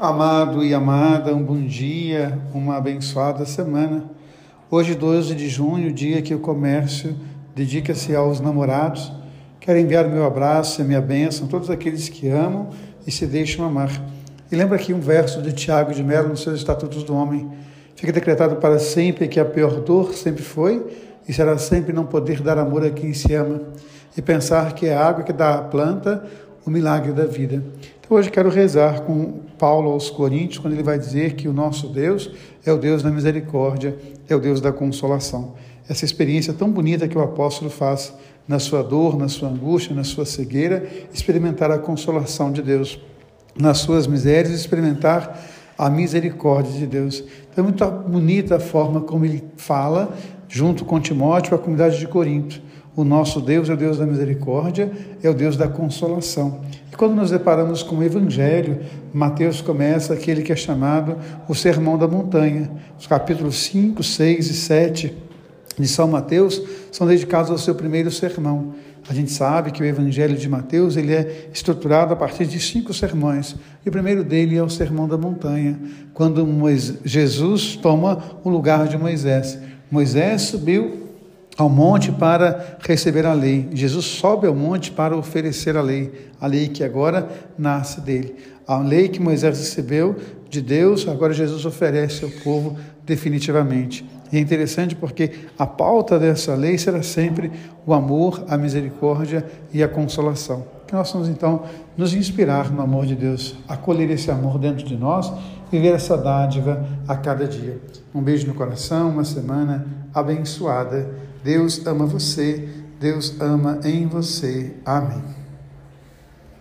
Amado e amada, um bom dia, uma abençoada semana. Hoje, 12 de junho, dia que o comércio dedica-se aos namorados. Quero enviar meu abraço e minha bênção a todos aqueles que amam e se deixam amar. E lembra aqui um verso de Tiago de Mello nos seus Estatutos do Homem. Fica decretado para sempre que a pior dor sempre foi e será sempre não poder dar amor a quem se ama e pensar que é a água que dá à planta o milagre da vida. Então hoje quero rezar com Paulo aos Coríntios, quando ele vai dizer que o nosso Deus é o Deus da misericórdia, é o Deus da consolação. Essa experiência tão bonita que o apóstolo faz na sua dor, na sua angústia, na sua cegueira, experimentar a consolação de Deus, nas suas misérias, experimentar a misericórdia de Deus. Então é muito bonita a forma como ele fala, junto com Timóteo, a comunidade de Corinto. O nosso Deus é o Deus da misericórdia, é o Deus da consolação. E quando nos deparamos com o Evangelho, Mateus começa aquele que é chamado o Sermão da Montanha. Os capítulos 5, 6 e 7 de São Mateus são dedicados ao seu primeiro sermão. A gente sabe que o Evangelho de Mateus ele é estruturado a partir de cinco sermões. E o primeiro dele é o Sermão da Montanha, quando Jesus toma o lugar de Moisés. Moisés subiu ao monte para receber a lei. Jesus sobe ao monte para oferecer a lei, a lei que agora nasce dele. A lei que Moisés recebeu de Deus, agora Jesus oferece ao povo definitivamente. E é interessante porque a pauta dessa lei será sempre o amor, a misericórdia e a consolação. Que nós vamos então nos inspirar no amor de Deus, acolher esse amor dentro de nós, viver essa dádiva a cada dia. Um beijo no coração, uma semana abençoada. Deus ama você, Deus ama em você. Amém.